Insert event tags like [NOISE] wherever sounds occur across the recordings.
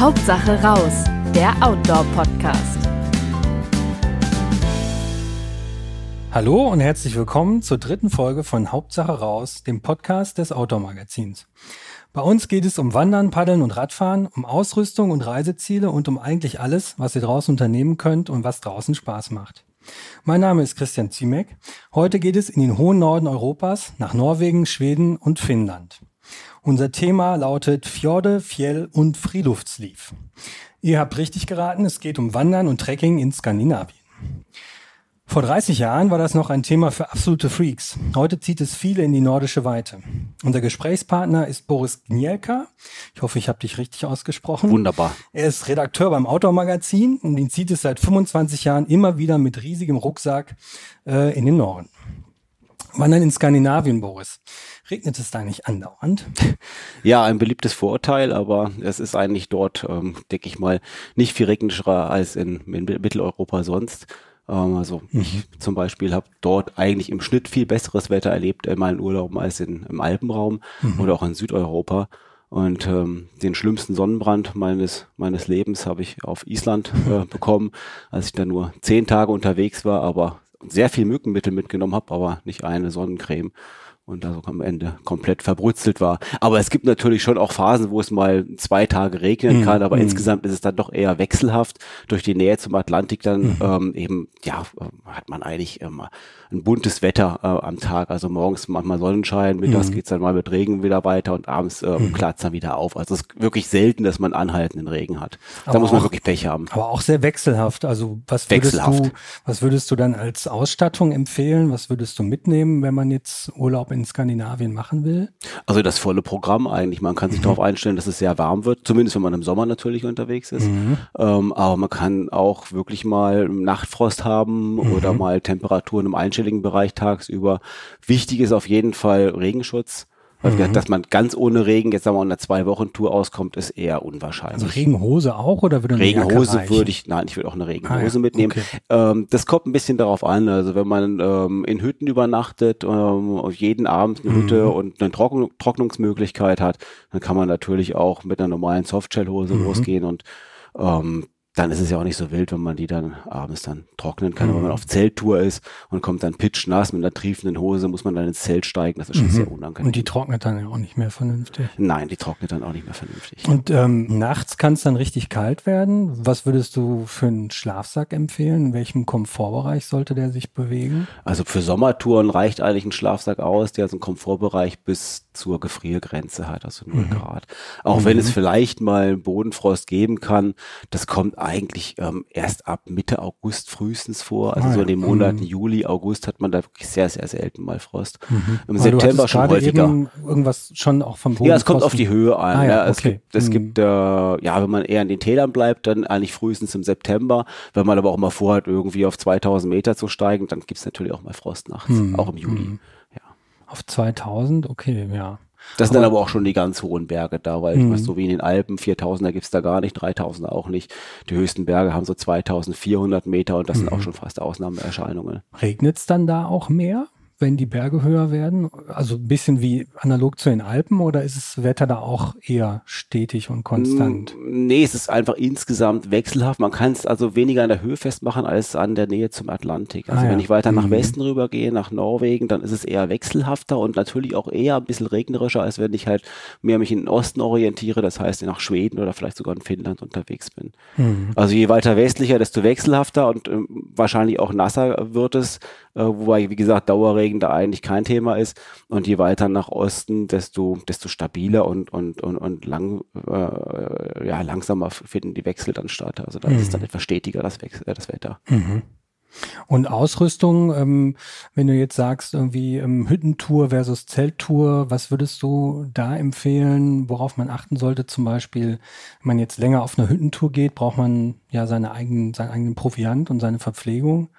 Hauptsache raus, der Outdoor-Podcast. Hallo und herzlich willkommen zur dritten Folge von Hauptsache raus, dem Podcast des Outdoor-Magazins. Bei uns geht es um Wandern, Paddeln und Radfahren, um Ausrüstung und Reiseziele und um eigentlich alles, was ihr draußen unternehmen könnt und was draußen Spaß macht. Mein Name ist Christian Ziemek. Heute geht es in den hohen Norden Europas nach Norwegen, Schweden und Finnland. Unser Thema lautet Fjorde, Fjell und Friluftsliv. Ihr habt richtig geraten, es geht um Wandern und Trekking in Skandinavien. Vor 30 Jahren war das noch ein Thema für absolute Freaks. Heute zieht es viele in die nordische Weite. Unser Gesprächspartner ist Boris Gnielka. Ich hoffe, ich habe dich richtig ausgesprochen. Wunderbar. Er ist Redakteur beim Outdoor-Magazin und ihn zieht es seit 25 Jahren immer wieder mit riesigem Rucksack äh, in den Norden. Wandern in Skandinavien, Boris. Regnet es da nicht andauernd? [LAUGHS] Ja, ein beliebtes Vorurteil, aber es ist eigentlich dort, ähm, denke ich mal, nicht viel regnischer als in, in Mitteleuropa sonst. Ähm, also mhm. ich zum Beispiel habe dort eigentlich im Schnitt viel besseres Wetter erlebt in meinen Urlauben als in, im Alpenraum mhm. oder auch in Südeuropa. Und ähm, den schlimmsten Sonnenbrand meines, meines Lebens habe ich auf Island [LAUGHS] äh, bekommen, als ich da nur zehn Tage unterwegs war, aber sehr viel Mückenmittel mitgenommen habe, aber nicht eine Sonnencreme und da so am Ende komplett verbrutzelt war. Aber es gibt natürlich schon auch Phasen, wo es mal zwei Tage regnen mhm. kann, aber mm. insgesamt ist es dann doch eher wechselhaft. Durch die Nähe zum Atlantik dann mhm. ähm, eben, ja, äh, hat man eigentlich ähm, ein buntes Wetter äh, am Tag. Also morgens manchmal Sonnenschein, mittags mhm. geht's dann mal mit Regen wieder weiter und abends äh, mhm. klart dann wieder auf. Also es ist wirklich selten, dass man anhaltenden Regen hat. Da muss man auch, wirklich Pech haben. Aber auch sehr wechselhaft. Also was würdest du, was würdest du dann als Ausstattung empfehlen? Was würdest du mitnehmen, wenn man jetzt Urlaub in Skandinavien machen will? Also das volle Programm eigentlich. Man kann sich mhm. darauf einstellen, dass es sehr warm wird, zumindest wenn man im Sommer natürlich unterwegs ist. Mhm. Ähm, aber man kann auch wirklich mal Nachtfrost haben oder mhm. mal Temperaturen im einstelligen Bereich tagsüber. Wichtig ist auf jeden Fall Regenschutz. Mhm. Dass man ganz ohne Regen jetzt sagen wir, in einer zwei Wochen Tour auskommt, ist eher unwahrscheinlich. Also Regenhose auch oder würde eine Regenhose würde ich, nein, ich würde auch eine Regenhose ah, ja. mitnehmen. Okay. Ähm, das kommt ein bisschen darauf an. Also wenn man ähm, in Hütten übernachtet, ähm, jeden Abend eine Hütte mhm. und eine Trockn Trocknungsmöglichkeit hat, dann kann man natürlich auch mit einer normalen Softshellhose mhm. losgehen und ähm, dann ist es ja auch nicht so wild, wenn man die dann abends dann trocknen kann. Mhm. wenn man auf Zelttour ist und kommt dann pitchnass mit einer triefenden Hose, muss man dann ins Zelt steigen. Das ist schon mhm. sehr unangenehm. Und die trocknet dann ja auch nicht mehr vernünftig. Nein, die trocknet dann auch nicht mehr vernünftig. Und ähm, nachts kann es dann richtig kalt werden. Was würdest du für einen Schlafsack empfehlen? In welchem Komfortbereich sollte der sich bewegen? Also für Sommertouren reicht eigentlich ein Schlafsack aus, der so einen Komfortbereich bis zur Gefriergrenze hat, also 0 mhm. Grad. Auch wenn es mhm. vielleicht mal Bodenfrost geben kann, das kommt eigentlich ähm, erst ab Mitte August frühestens vor. Also ah, so in den Monaten mhm. Juli, August hat man da wirklich sehr, sehr selten mal Frost. Mhm. Im Aber September schon häufiger. Irgendwas schon auch vom Boden. Ja, es kommt auf die Höhe an. Ah, ja, ja. Es okay. gibt, es mhm. gibt äh, ja, wenn man eher in den Tälern bleibt, dann eigentlich frühestens im September. Wenn man aber auch mal vorhat, irgendwie auf 2000 Meter zu steigen, dann gibt es natürlich auch mal Frost nachts, mhm. auch im Juli. Auf 2000, okay, ja. Das sind dann aber auch schon die ganz hohen Berge da, weil mhm. so wie in den Alpen, 4000er gibt's da gar nicht, 3000er auch nicht. Die höchsten Berge haben so 2400 Meter und das sind auch mhm. schon fast Ausnahmeerscheinungen. Regnet's dann da auch mehr? Wenn die Berge höher werden? Also ein bisschen wie analog zu den Alpen oder ist das Wetter da auch eher stetig und konstant? Nee, es ist einfach insgesamt wechselhaft. Man kann es also weniger an der Höhe festmachen als an der Nähe zum Atlantik. Also ah, ja. wenn ich weiter nach mhm. Westen rübergehe, nach Norwegen, dann ist es eher wechselhafter und natürlich auch eher ein bisschen regnerischer, als wenn ich halt mehr mich in den Osten orientiere, das heißt nach Schweden oder vielleicht sogar in Finnland unterwegs bin. Mhm. Also je weiter westlicher, desto wechselhafter und äh, wahrscheinlich auch nasser wird es, äh, wobei, wie gesagt, Dauerregen da eigentlich kein Thema ist. Und je weiter nach Osten, desto, desto stabiler und, und, und, und lang, äh, ja, langsamer finden die Wechsel dann statt. Also da mhm. ist es dann etwas stetiger, das, Wechsel, äh, das Wetter. Mhm. Und Ausrüstung, ähm, wenn du jetzt sagst, irgendwie ähm, Hüttentour versus Zelttour, was würdest du da empfehlen, worauf man achten sollte? Zum Beispiel, wenn man jetzt länger auf eine Hüttentour geht, braucht man ja seine eigenen, seinen eigenen Proviant und seine Verpflegung.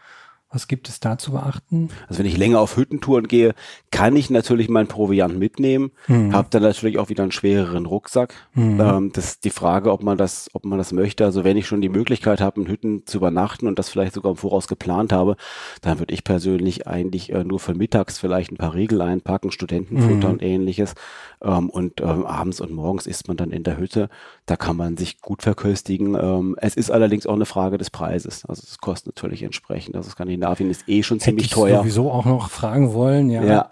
Was gibt es da zu beachten? Also wenn ich länger auf Hüttentouren gehe, kann ich natürlich meinen Proviant mitnehmen, mhm. habe dann natürlich auch wieder einen schwereren Rucksack. Mhm. Ähm, das ist die Frage, ob man das, ob man das möchte. Also wenn ich schon die Möglichkeit habe, in Hütten zu übernachten und das vielleicht sogar im Voraus geplant habe, dann würde ich persönlich eigentlich äh, nur für mittags vielleicht ein paar Riegel einpacken, Studentenfutter mhm. und ähnliches. Ähm, und ähm, abends und morgens isst man dann in der Hütte. Da kann man sich gut verköstigen. Ähm, es ist allerdings auch eine Frage des Preises. Also es kostet natürlich entsprechend. Also es kann Skandinavien ist eh schon ziemlich Hätte ich teuer. sowieso auch noch fragen wollen. Ja, ja.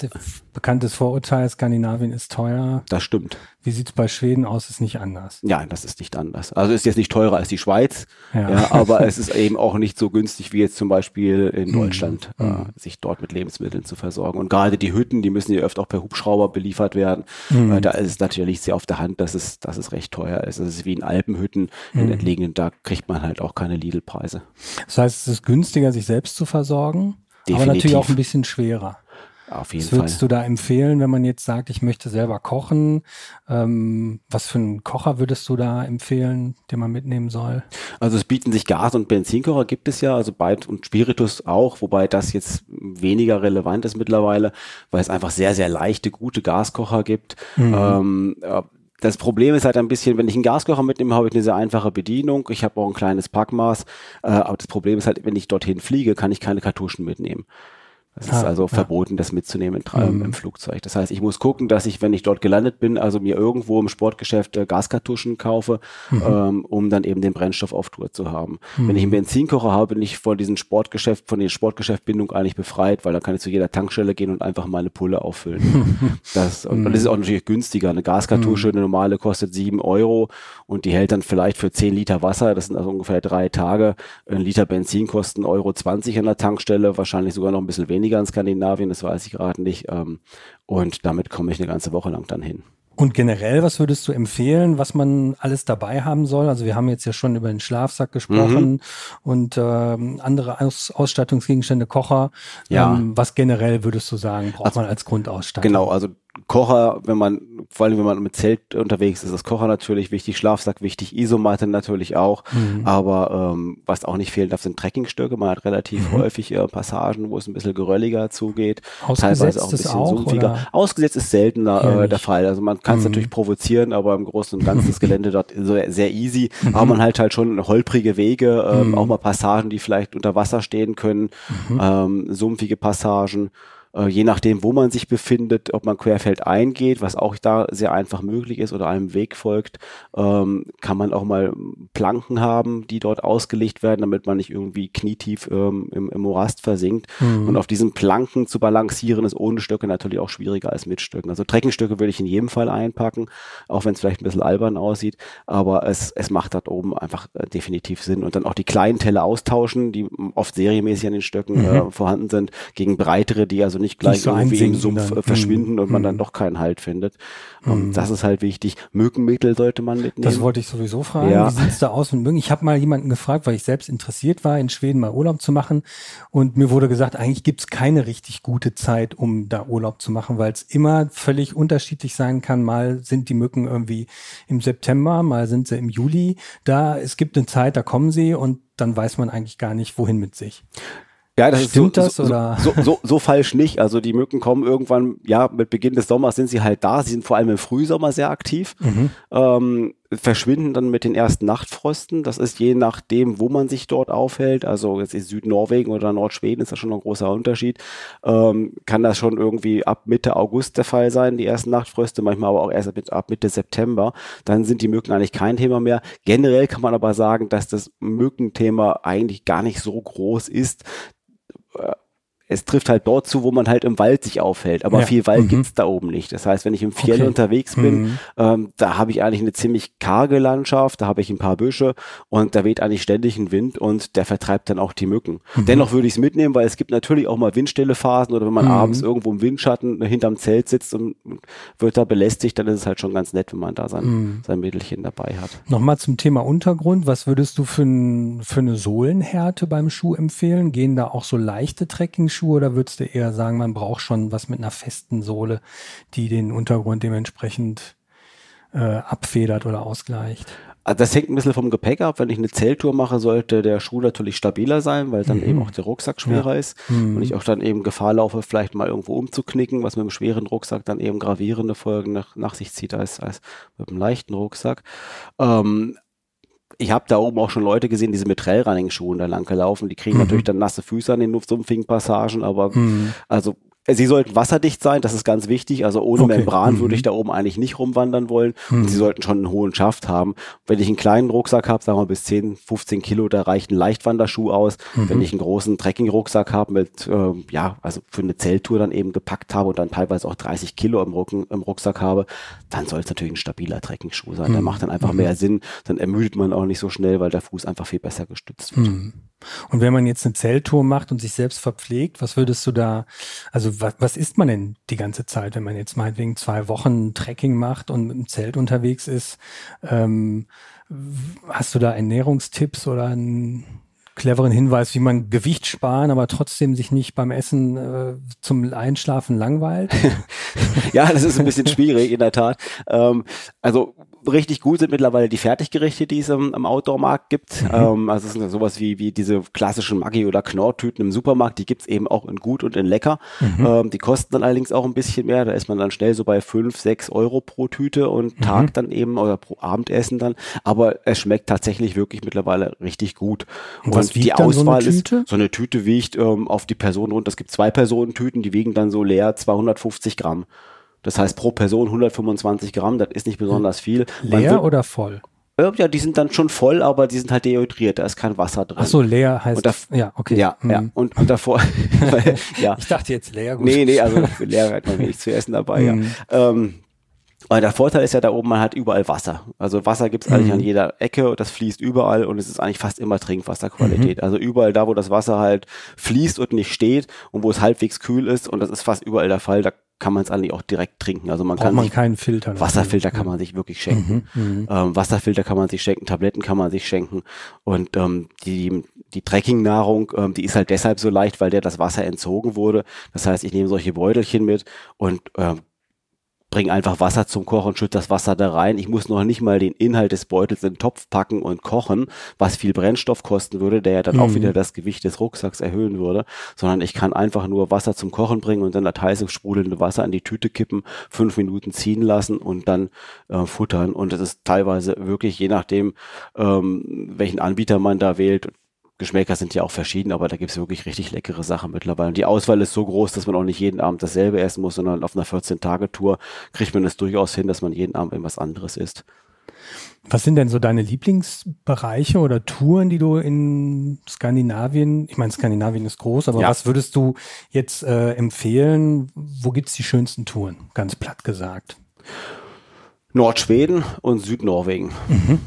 bekanntes Vorurteil, Skandinavien ist teuer. Das stimmt. Wie sieht es bei Schweden aus? Ist nicht anders. Ja, das ist nicht anders. Also ist jetzt nicht teurer als die Schweiz, ja. ja aber es ist eben auch nicht so günstig wie jetzt zum Beispiel in mhm. Deutschland, mhm. äh, sich dort mit Lebensmitteln zu versorgen. Und gerade die Hütten, die müssen ja öfter auch per Hubschrauber beliefert werden. Mhm. Äh, da ist es natürlich sehr auf der Hand, dass es, dass es recht teuer ist. Das ist wie in Alpenhütten, in mhm. entlegenen, da kriegt man halt auch keine Lidl-Preise. Das heißt, es ist günstiger, sich selbst zu versorgen? Definitiv. Aber natürlich auch ein bisschen schwerer. Auf jeden was würdest Fall. du da empfehlen, wenn man jetzt sagt, ich möchte selber kochen? Ähm, was für einen Kocher würdest du da empfehlen, den man mitnehmen soll? Also es bieten sich Gas- und Benzinkocher gibt es ja, also beid und Spiritus auch, wobei das jetzt weniger relevant ist mittlerweile, weil es einfach sehr, sehr leichte, gute Gaskocher gibt. Mhm. Ähm, das Problem ist halt ein bisschen, wenn ich einen Gaskocher mitnehme, habe ich eine sehr einfache Bedienung. Ich habe auch ein kleines Packmaß. Äh, aber das Problem ist halt, wenn ich dorthin fliege, kann ich keine Kartuschen mitnehmen. Es ah, ist also ja. verboten, das mitzunehmen mhm. im Flugzeug. Das heißt, ich muss gucken, dass ich, wenn ich dort gelandet bin, also mir irgendwo im Sportgeschäft äh, Gaskartuschen kaufe, mhm. ähm, um dann eben den Brennstoff auf Tour zu haben. Mhm. Wenn ich einen Benzinkocher habe, bin ich von diesem Sportgeschäft, von der Sportgeschäftbindung eigentlich befreit, weil dann kann ich zu jeder Tankstelle gehen und einfach meine Pulle auffüllen. [LAUGHS] das, und, und das ist auch natürlich günstiger. Eine Gaskartusche, mhm. eine normale kostet sieben Euro und die hält dann vielleicht für zehn Liter Wasser, das sind also ungefähr drei Tage. Ein Liter Benzin kostet 1,20 Euro an der Tankstelle, wahrscheinlich sogar noch ein bisschen weniger weniger in Skandinavien, das weiß ich gerade nicht. Ähm, und damit komme ich eine ganze Woche lang dann hin. Und generell, was würdest du empfehlen, was man alles dabei haben soll? Also wir haben jetzt ja schon über den Schlafsack gesprochen mhm. und ähm, andere Aus Ausstattungsgegenstände, Kocher. Ja. Ähm, was generell würdest du sagen, braucht also, man als Grundausstattung? Genau, also Kocher, wenn man, vor allem wenn man mit Zelt unterwegs ist, ist Kocher natürlich wichtig, Schlafsack wichtig, Isomatte natürlich auch. Mhm. Aber ähm, was auch nicht fehlen darf, sind Trekkingstöcke. Man hat relativ mhm. häufig äh, Passagen, wo es ein bisschen gerölliger zugeht. Teilweise auch ein bisschen auch, sumpfiger. Oder? Ausgesetzt ist seltener äh, der Fall. Also man kann es mhm. natürlich provozieren, aber im Großen und Ganzen das [LAUGHS] Gelände dort so sehr easy. Mhm. Aber man halt halt schon holprige Wege, ähm, mhm. auch mal Passagen, die vielleicht unter Wasser stehen können, mhm. ähm, sumpfige Passagen äh, je nachdem, wo man sich befindet, ob man querfeldein geht, was auch da sehr einfach möglich ist oder einem Weg folgt, ähm, kann man auch mal Planken haben, die dort ausgelegt werden, damit man nicht irgendwie knietief ähm, im, im, Morast versinkt. Mhm. Und auf diesen Planken zu balancieren ist ohne Stöcke natürlich auch schwieriger als mit Stöcken. Also Trekkingstöcke würde ich in jedem Fall einpacken, auch wenn es vielleicht ein bisschen albern aussieht, aber es, es macht dort oben einfach äh, definitiv Sinn. Und dann auch die kleinen Teile austauschen, die oft serienmäßig an den Stöcken mhm. äh, vorhanden sind, gegen breitere, die also nicht gleich nicht so irgendwie im Sumpf dann. verschwinden mhm. und man dann mhm. doch keinen Halt findet. Mhm. das ist halt wichtig. Mückenmittel sollte man mitnehmen. Das wollte ich sowieso fragen. Ja. Wie sieht's da aus mit Mücken? Ich habe mal jemanden gefragt, weil ich selbst interessiert war, in Schweden mal Urlaub zu machen. Und mir wurde gesagt, eigentlich gibt's keine richtig gute Zeit, um da Urlaub zu machen, weil es immer völlig unterschiedlich sein kann. Mal sind die Mücken irgendwie im September, mal sind sie im Juli. Da, es gibt eine Zeit, da kommen sie und dann weiß man eigentlich gar nicht, wohin mit sich. Ja, das Stimmt ist so, das oder? So, so, so, so falsch nicht. Also die Mücken kommen irgendwann, ja, mit Beginn des Sommers sind sie halt da. Sie sind vor allem im Frühsommer sehr aktiv. Mhm. Ähm, verschwinden dann mit den ersten Nachtfrosten. Das ist je nachdem, wo man sich dort aufhält. Also jetzt in Südnorwegen oder Nordschweden ist das schon ein großer Unterschied. Ähm, kann das schon irgendwie ab Mitte August der Fall sein, die ersten Nachtfröste, manchmal aber auch erst ab Mitte September. Dann sind die Mücken eigentlich kein Thema mehr. Generell kann man aber sagen, dass das Mückenthema eigentlich gar nicht so groß ist uh, es trifft halt dort zu, wo man halt im Wald sich aufhält. Aber ja. viel Wald mhm. gibt's da oben nicht. Das heißt, wenn ich im Fjell okay. unterwegs bin, mhm. ähm, da habe ich eigentlich eine ziemlich karge Landschaft, da habe ich ein paar Büsche und da weht eigentlich ständig ein Wind und der vertreibt dann auch die Mücken. Mhm. Dennoch würde ich es mitnehmen, weil es gibt natürlich auch mal windstille Phasen oder wenn man mhm. abends irgendwo im Windschatten hinterm Zelt sitzt und wird da belästigt, dann ist es halt schon ganz nett, wenn man da sein, mhm. sein Mittelchen dabei hat. Nochmal zum Thema Untergrund. Was würdest du für, für eine Sohlenhärte beim Schuh empfehlen? Gehen da auch so leichte Trekking Schuhe oder würdest du eher sagen, man braucht schon was mit einer festen Sohle, die den Untergrund dementsprechend äh, abfedert oder ausgleicht? also das hängt ein bisschen vom Gepäck ab. Wenn ich eine Zelttour mache, sollte der Schuh natürlich stabiler sein, weil dann mhm. eben auch der Rucksack schwerer ja. ist mhm. und ich auch dann eben Gefahr laufe, vielleicht mal irgendwo umzuknicken, was mit einem schweren Rucksack dann eben gravierende Folgen nach, nach sich zieht als, als mit einem leichten Rucksack. Ähm, ich habe da oben auch schon Leute gesehen, diese mit Trailrunning-Schuhen da lang gelaufen. Die kriegen mhm. natürlich dann nasse Füße an den sumpfigen Passagen, aber mhm. also Sie sollten wasserdicht sein, das ist ganz wichtig. Also ohne okay. Membran mhm. würde ich da oben eigentlich nicht rumwandern wollen. Mhm. Und sie sollten schon einen hohen Schaft haben. Wenn ich einen kleinen Rucksack habe, sagen wir bis 10, 15 Kilo, da reicht ein Leichtwanderschuh aus. Mhm. Wenn ich einen großen Trekking-Rucksack habe mit, äh, ja, also für eine Zelttour dann eben gepackt habe und dann teilweise auch 30 Kilo im, Rücken, im Rucksack habe, dann soll es natürlich ein stabiler Trekking-Schuh sein. Der mhm. macht dann einfach mhm. mehr Sinn. Dann ermüdet man auch nicht so schnell, weil der Fuß einfach viel besser gestützt wird. Und wenn man jetzt eine Zelttour macht und sich selbst verpflegt, was würdest du da, also was, was isst man denn die ganze Zeit, wenn man jetzt meinetwegen zwei Wochen Trekking macht und im Zelt unterwegs ist? Ähm, hast du da Ernährungstipps oder einen cleveren Hinweis, wie man Gewicht sparen, aber trotzdem sich nicht beim Essen äh, zum Einschlafen langweilt? [LAUGHS] ja, das ist ein bisschen schwierig, in der Tat. Ähm, also richtig gut sind mittlerweile die Fertiggerichte, die es im, im Outdoor-Markt gibt. Mhm. Ähm, also es sind sowas wie, wie diese klassischen Maggi- oder Knorr-Tüten im Supermarkt, die gibt's eben auch in gut und in lecker. Mhm. Ähm, die kosten dann allerdings auch ein bisschen mehr. Da ist man dann schnell so bei fünf, sechs Euro pro Tüte und mhm. Tag dann eben oder pro Abendessen dann. Aber es schmeckt tatsächlich wirklich mittlerweile richtig gut. Und, und die Auswahl so ist, so eine Tüte wiegt ähm, auf die Person rund. Es gibt zwei Personentüten, die wiegen dann so leer 250 Gramm. Das heißt pro Person 125 Gramm, das ist nicht besonders viel. Leer wird, oder voll? Ja, die sind dann schon voll, aber die sind halt dehydriert, da ist kein Wasser drin. Ach so, leer heißt, da, ja, okay. Ja, hm. ja. Und, und davor, [LAUGHS] [LAUGHS] ja. Ich dachte jetzt leer, gut. Nee, nee, also leer hat man wenig zu essen dabei, hm. ja. Ähm, aber der Vorteil ist ja da oben, man hat überall Wasser. Also Wasser gibt es eigentlich an mhm. jeder Ecke, das fließt überall und es ist eigentlich fast immer Trinkwasserqualität. Mhm. Also überall da, wo das Wasser halt fließt und nicht steht und wo es halbwegs kühl ist und das ist fast überall der Fall, da kann man es eigentlich auch direkt trinken. Also man Braucht kann man keinen Filter. Wasserfilter kann man sich wirklich schenken. Mhm, mhm, ähm, Wasserfilter kann man sich schenken, Tabletten kann man sich schenken. Und ähm, die, die Trekkingnahrung, ähm, die ist halt deshalb so leicht, weil der das Wasser entzogen wurde. Das heißt, ich nehme solche Beutelchen mit und ähm, bring einfach Wasser zum Kochen, schütt das Wasser da rein. Ich muss noch nicht mal den Inhalt des Beutels in den Topf packen und kochen, was viel Brennstoff kosten würde, der ja dann mhm. auch wieder das Gewicht des Rucksacks erhöhen würde, sondern ich kann einfach nur Wasser zum Kochen bringen und dann das heiße sprudelnde Wasser in die Tüte kippen, fünf Minuten ziehen lassen und dann äh, futtern. Und es ist teilweise wirklich, je nachdem, ähm, welchen Anbieter man da wählt, Geschmäcker sind ja auch verschieden, aber da gibt es wirklich richtig leckere Sachen mittlerweile. Und die Auswahl ist so groß, dass man auch nicht jeden Abend dasselbe essen muss, sondern auf einer 14-Tage-Tour kriegt man es durchaus hin, dass man jeden Abend irgendwas anderes isst. Was sind denn so deine Lieblingsbereiche oder Touren, die du in Skandinavien, ich meine, Skandinavien ist groß, aber ja. was würdest du jetzt äh, empfehlen? Wo gibt es die schönsten Touren, ganz platt gesagt? Nordschweden und Südnorwegen. Mhm.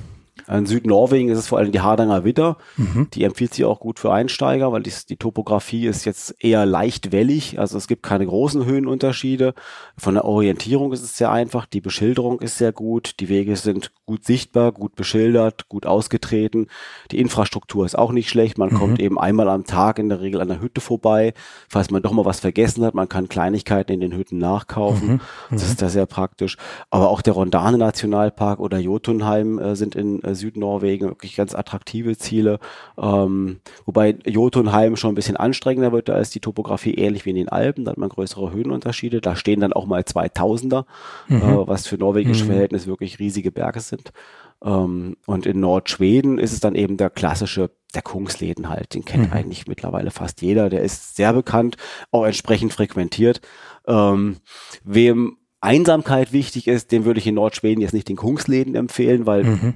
In Südnorwegen ist es vor allem die Hardanger Witter. Mhm. Die empfiehlt sich auch gut für Einsteiger, weil die, die Topografie ist jetzt eher leicht wellig. Also es gibt keine großen Höhenunterschiede. Von der Orientierung ist es sehr einfach. Die Beschilderung ist sehr gut. Die Wege sind gut sichtbar, gut beschildert, gut ausgetreten. Die Infrastruktur ist auch nicht schlecht. Man mhm. kommt eben einmal am Tag in der Regel an der Hütte vorbei. Falls man doch mal was vergessen hat, man kann Kleinigkeiten in den Hütten nachkaufen. Mhm. Das ist da sehr praktisch. Aber auch der Rondane Nationalpark oder Jotunheim äh, sind in äh, Südnorwegen wirklich ganz attraktive Ziele. Ähm, wobei Jotunheim schon ein bisschen anstrengender wird, da ist die Topografie ähnlich wie in den Alpen, da hat man größere Höhenunterschiede. Da stehen dann auch mal 2000er, mhm. äh, was für norwegische mhm. Verhältnisse wirklich riesige Berge sind. Ähm, und in Nordschweden ist es dann eben der klassische, der Kungsläden halt. Den kennt mhm. eigentlich mittlerweile fast jeder. Der ist sehr bekannt, auch entsprechend frequentiert. Ähm, wem Einsamkeit wichtig ist, dem würde ich in Nordschweden jetzt nicht den Kungsläden empfehlen, weil mhm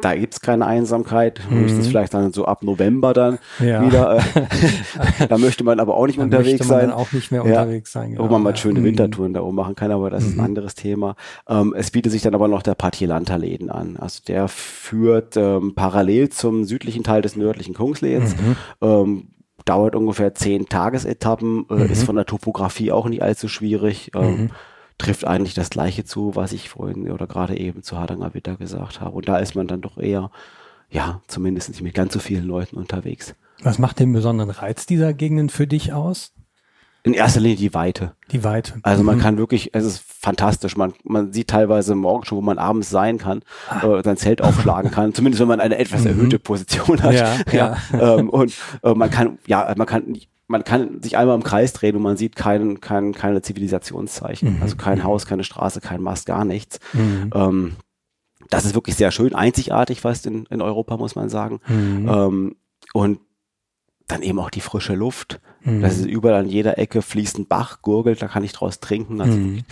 da gibt's keine Einsamkeit, mhm. höchstens vielleicht dann so ab November dann ja. wieder. Äh, [LAUGHS] da möchte man aber auch nicht da unterwegs sein. Dann auch nicht mehr ja, unterwegs sein. Genau. Wo man mal schöne mhm. Wintertouren da oben machen kann, aber das mhm. ist ein mhm. anderes Thema. Ähm, es bietet sich dann aber noch der Patielanta-Läden an. Also der führt ähm, parallel zum südlichen Teil des nördlichen Kungsläds. Mhm. Ähm, dauert ungefähr zehn Tagesetappen, äh, ist mhm. von der Topografie auch nicht allzu schwierig. Trifft eigentlich das Gleiche zu, was ich vorhin oder gerade eben zu Hardanger Witter gesagt habe. Und da ist man dann doch eher, ja, zumindest nicht mit ganz so vielen Leuten unterwegs. Was macht den besonderen Reiz dieser Gegenden für dich aus? in erster Linie die Weite. Die Weite. Also man mhm. kann wirklich, es ist fantastisch. Man, man sieht teilweise morgen schon, wo man abends sein kann, ah. äh, sein Zelt aufschlagen kann. [LAUGHS] Zumindest wenn man eine etwas mhm. erhöhte Position hat. Ja, ja. ja [LAUGHS] ähm, und äh, man kann, ja, man kann man kann sich einmal im Kreis drehen und man sieht kein, kein, keine Zivilisationszeichen. Mhm. Also kein mhm. Haus, keine Straße, kein Mast, gar nichts. Mhm. Ähm, das ist wirklich sehr schön, einzigartig fast in, in Europa, muss man sagen. Mhm. Ähm, und dann eben auch die frische Luft. Mhm. Das ist überall an jeder Ecke fließt ein Bach, gurgelt, da kann ich draus trinken. Also mhm.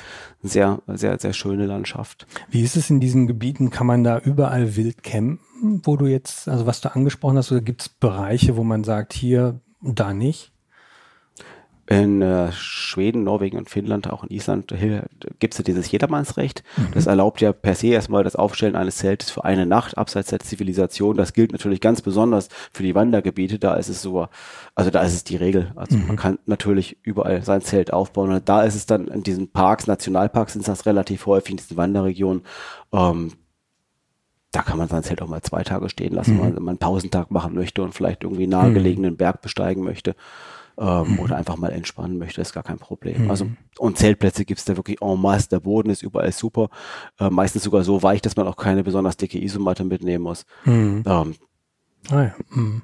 sehr, sehr, sehr schöne Landschaft. Wie ist es in diesen Gebieten? Kann man da überall wild campen, wo du jetzt, also was du angesprochen hast, oder gibt es Bereiche, wo man sagt, hier und da nicht? In äh, Schweden, Norwegen und Finnland, auch in Island, gibt es ja dieses Jedermannsrecht. Mhm. Das erlaubt ja per se erstmal das Aufstellen eines Zeltes für eine Nacht abseits der Zivilisation. Das gilt natürlich ganz besonders für die Wandergebiete. Da ist es so, also da ist es die Regel. Also mhm. man kann natürlich überall sein Zelt aufbauen. Und da ist es dann in diesen Parks, Nationalparks sind das relativ häufig in diesen Wanderregionen. Ähm, da kann man sein Zelt auch mal zwei Tage stehen lassen, mhm. wenn man einen Pausentag machen möchte und vielleicht irgendwie nahegelegenen Berg besteigen möchte ähm, mhm. oder einfach mal entspannen möchte, ist gar kein Problem. Mhm. Also und Zeltplätze gibt es da wirklich en masse, der Boden ist überall super, äh, meistens sogar so weich, dass man auch keine besonders dicke Isomatte mitnehmen muss. Mhm. Ähm, ah ja. Mhm.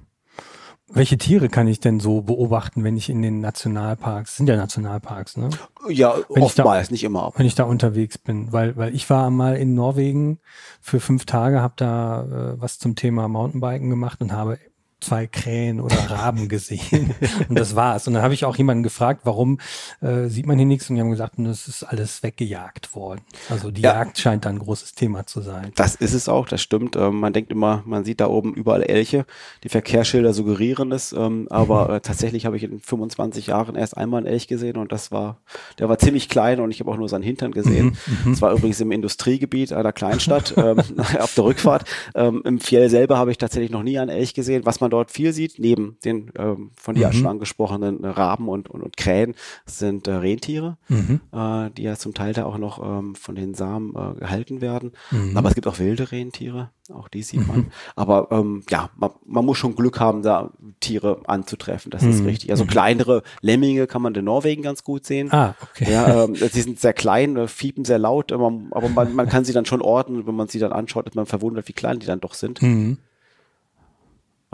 Welche Tiere kann ich denn so beobachten, wenn ich in den Nationalparks, sind ja Nationalparks, ne? Ja, wenn oftmals, da, nicht immer. Wenn ich da unterwegs bin, weil, weil ich war mal in Norwegen für fünf Tage, habe da äh, was zum Thema Mountainbiken gemacht und habe zwei Krähen oder Raben gesehen. [LAUGHS] und das war's. Und dann habe ich auch jemanden gefragt, warum äh, sieht man hier nichts? Und die haben gesagt, das ist alles weggejagt worden. Also die ja. Jagd scheint da ein großes Thema zu sein. Das ist es auch, das stimmt. Ähm, man denkt immer, man sieht da oben überall Elche. Die Verkehrsschilder suggerieren es. Ähm, aber [LAUGHS] äh, tatsächlich habe ich in 25 Jahren erst einmal einen Elch gesehen und das war, der war ziemlich klein und ich habe auch nur seinen Hintern gesehen. Mhm. Das mhm. war übrigens im Industriegebiet einer Kleinstadt ähm, [LAUGHS] auf der Rückfahrt. Ähm, Im Fjell selber habe ich tatsächlich noch nie einen Elch gesehen. Was man dort viel sieht, neben den ähm, von dir mhm. schon angesprochenen Raben und, und, und Krähen, sind äh, Rentiere, mhm. äh, die ja zum Teil da auch noch ähm, von den Samen äh, gehalten werden. Mhm. Aber es gibt auch wilde Rentiere, auch die sieht man. Mhm. Aber ähm, ja, man, man, muss schon Glück haben, da Tiere anzutreffen, das ist mhm. richtig. Also mhm. kleinere Lemminge kann man in Norwegen ganz gut sehen. Ah, okay. Ja, ähm, [LAUGHS] sie sind sehr klein, äh, fiepen sehr laut, aber, aber man, man kann sie dann schon orten, wenn man sie dann anschaut, ist man verwundert, wie klein die dann doch sind.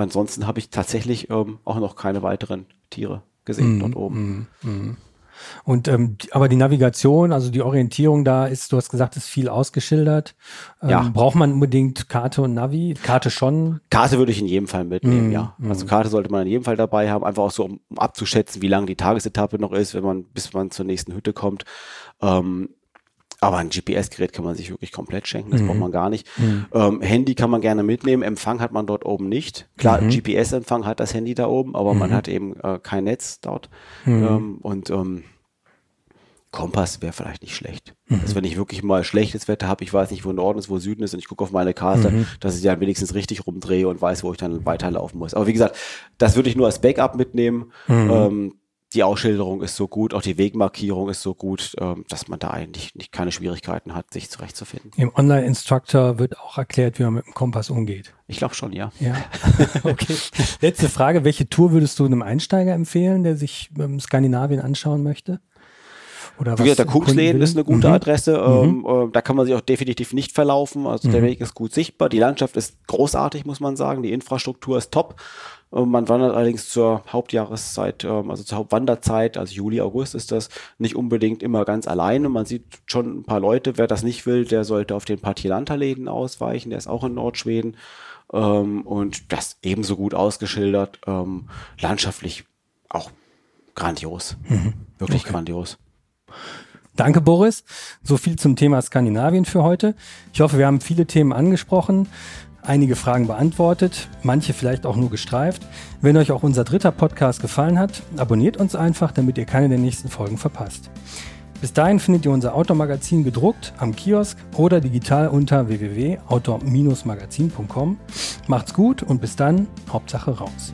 Ansonsten habe ich tatsächlich ähm, auch noch keine weiteren Tiere gesehen mm, dort oben. Mm, mm. Und ähm, aber die Navigation, also die Orientierung da ist, du hast gesagt, ist viel ausgeschildert. Ähm, ja. Braucht man unbedingt Karte und Navi? Karte schon? Karte würde ich in jedem Fall mitnehmen, mm, ja. Also Karte sollte man in jedem Fall dabei haben, einfach auch so, um, um abzuschätzen, wie lang die Tagesetappe noch ist, wenn man, bis man zur nächsten Hütte kommt. Ähm, aber ein GPS-Gerät kann man sich wirklich komplett schenken, das mhm. braucht man gar nicht. Mhm. Ähm, Handy kann man gerne mitnehmen, Empfang hat man dort oben nicht. Klar, mhm. GPS-Empfang hat das Handy da oben, aber man mhm. hat eben äh, kein Netz dort. Mhm. Ähm, und ähm, Kompass wäre vielleicht nicht schlecht. Mhm. Also wenn ich wirklich mal schlechtes Wetter habe, ich weiß nicht, wo Norden ist, wo Süden ist und ich gucke auf meine Karte, mhm. dass ich dann wenigstens richtig rumdrehe und weiß, wo ich dann weiterlaufen muss. Aber wie gesagt, das würde ich nur als Backup mitnehmen. Mhm. Ähm, die Ausschilderung ist so gut, auch die Wegmarkierung ist so gut, ähm, dass man da eigentlich nicht keine Schwierigkeiten hat, sich zurechtzufinden. Im Online-Instructor wird auch erklärt, wie man mit dem Kompass umgeht. Ich glaube schon, ja. Ja. [LAUGHS] okay. Letzte Frage: Welche Tour würdest du einem Einsteiger empfehlen, der sich ähm, Skandinavien anschauen möchte? Oder was der Kungsleden ist eine gute mhm. Adresse. Mhm. Ähm, äh, da kann man sich auch definitiv nicht verlaufen. Also mhm. der Weg ist gut sichtbar. Die Landschaft ist großartig, muss man sagen. Die Infrastruktur ist top. Man wandert allerdings zur Hauptjahreszeit, ähm, also zur Hauptwanderzeit, also Juli, August ist das nicht unbedingt immer ganz alleine. Man sieht schon ein paar Leute. Wer das nicht will, der sollte auf den Partielanterläden ausweichen. Der ist auch in Nordschweden. Ähm, und das ebenso gut ausgeschildert. Ähm, landschaftlich auch grandios. Mhm. Wirklich okay. grandios. Danke, Boris. So viel zum Thema Skandinavien für heute. Ich hoffe, wir haben viele Themen angesprochen einige Fragen beantwortet, manche vielleicht auch nur gestreift. Wenn euch auch unser dritter Podcast gefallen hat, abonniert uns einfach, damit ihr keine der nächsten Folgen verpasst. Bis dahin findet ihr unser Outdoor-Magazin gedruckt am Kiosk oder digital unter www.outdoor-magazin.com. Macht's gut und bis dann, Hauptsache raus.